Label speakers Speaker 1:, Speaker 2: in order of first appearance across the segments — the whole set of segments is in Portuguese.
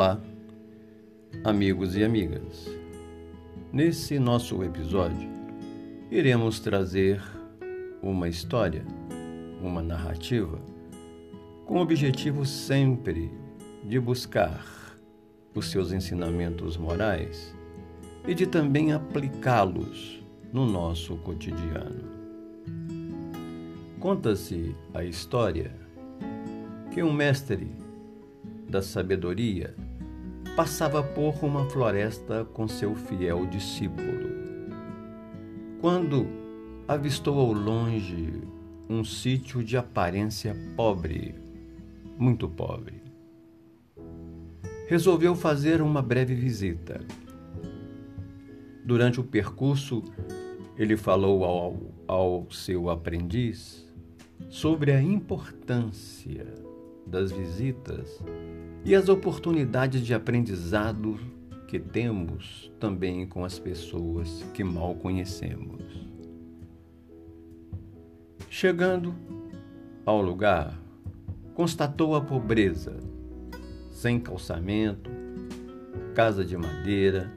Speaker 1: Olá, amigos e amigas. Nesse nosso episódio, iremos trazer uma história, uma narrativa, com o objetivo sempre de buscar os seus ensinamentos morais e de também aplicá-los no nosso cotidiano. Conta-se a história que um mestre da sabedoria passava por uma floresta com seu fiel discípulo. Quando avistou ao longe um sítio de aparência pobre, muito pobre. Resolveu fazer uma breve visita. Durante o percurso, ele falou ao, ao seu aprendiz sobre a importância das visitas e as oportunidades de aprendizado que temos também com as pessoas que mal conhecemos. Chegando ao lugar, constatou a pobreza, sem calçamento, casa de madeira,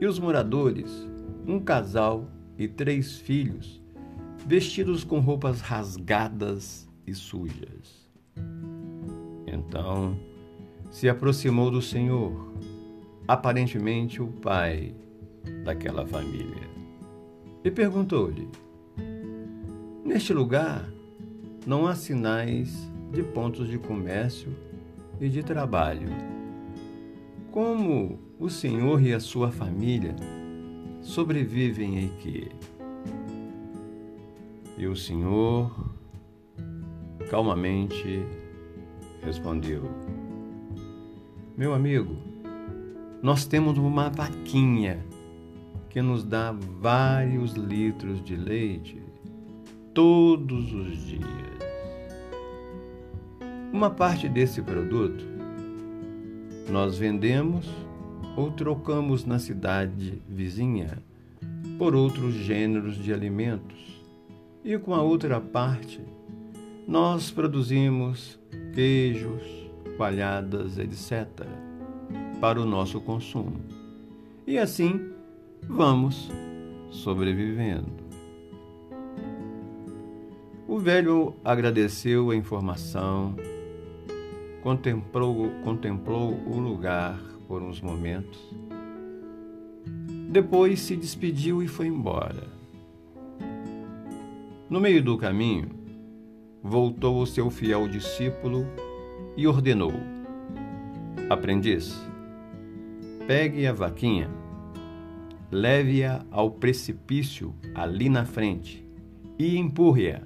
Speaker 1: e os moradores, um casal e três filhos, vestidos com roupas rasgadas e sujas. Então, se aproximou do Senhor, aparentemente o pai daquela família, e perguntou-lhe: Neste lugar não há sinais de pontos de comércio e de trabalho. Como o Senhor e a sua família sobrevivem aqui? E o Senhor calmamente respondeu: meu amigo, nós temos uma vaquinha que nos dá vários litros de leite todos os dias. Uma parte desse produto nós vendemos ou trocamos na cidade vizinha por outros gêneros de alimentos, e com a outra parte nós produzimos queijos, coalhadas, etc., para o nosso consumo. E assim vamos sobrevivendo. O velho agradeceu a informação, contemplou, contemplou o lugar por uns momentos, depois se despediu e foi embora. No meio do caminho, voltou o seu fiel discípulo e ordenou: Aprendiz, pegue a vaquinha, leve-a ao precipício ali na frente e empurre-a,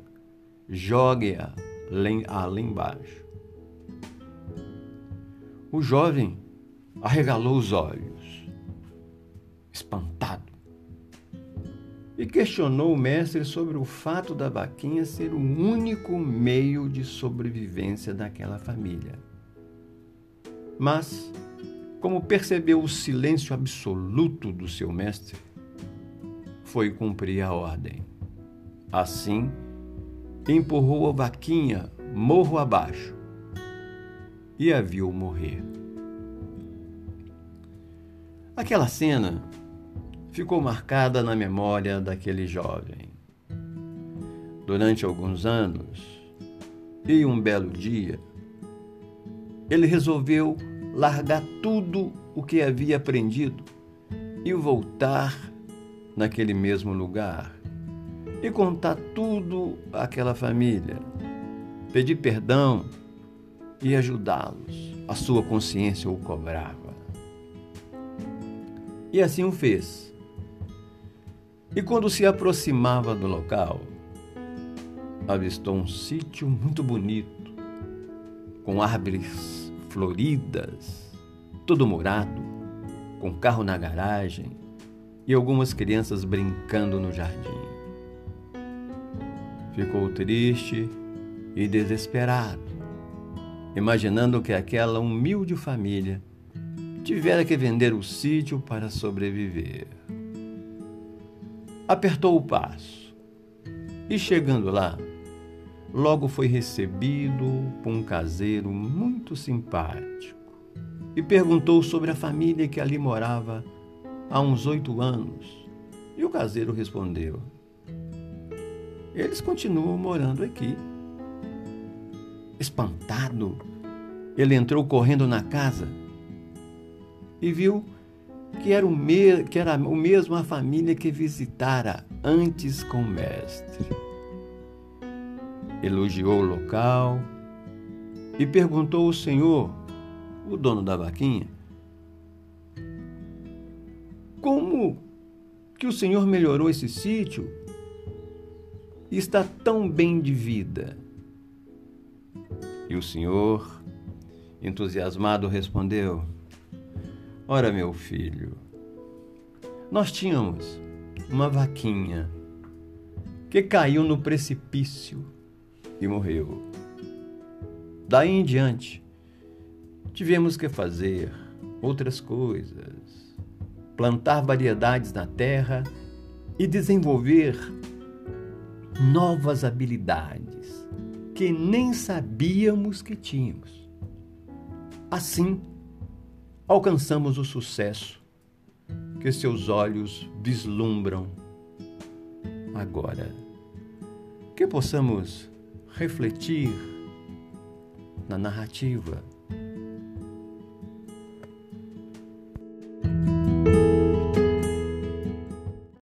Speaker 1: jogue-a ali embaixo. O jovem arregalou os olhos, espantado, e questionou o mestre sobre o fato da vaquinha ser o único meio de sobrevivência daquela família. Mas, como percebeu o silêncio absoluto do seu mestre, foi cumprir a ordem. Assim, empurrou a vaquinha morro abaixo e a viu morrer. Aquela cena ficou marcada na memória daquele jovem. Durante alguns anos, e um belo dia, ele resolveu largar tudo o que havia aprendido e voltar naquele mesmo lugar e contar tudo àquela família, pedir perdão e ajudá-los. A sua consciência o cobrava. E assim o fez. E quando se aproximava do local, avistou um sítio muito bonito, com árvores floridas, todo morado, com carro na garagem e algumas crianças brincando no jardim. Ficou triste e desesperado, imaginando que aquela humilde família tivera que vender o sítio para sobreviver apertou o passo e, chegando lá, logo foi recebido por um caseiro muito simpático e perguntou sobre a família que ali morava há uns oito anos. E o caseiro respondeu: Eles continuam morando aqui. Espantado, ele entrou correndo na casa e viu que era, o me... que era o mesmo a família que visitara antes com o mestre. Elogiou o local e perguntou ao senhor, o dono da vaquinha, como que o senhor melhorou esse sítio e está tão bem de vida? E o senhor, entusiasmado, respondeu: Ora, meu filho, nós tínhamos uma vaquinha que caiu no precipício e morreu. Daí em diante, tivemos que fazer outras coisas, plantar variedades na terra e desenvolver novas habilidades que nem sabíamos que tínhamos. Assim, alcançamos o sucesso que seus olhos vislumbram agora. Que possamos refletir na narrativa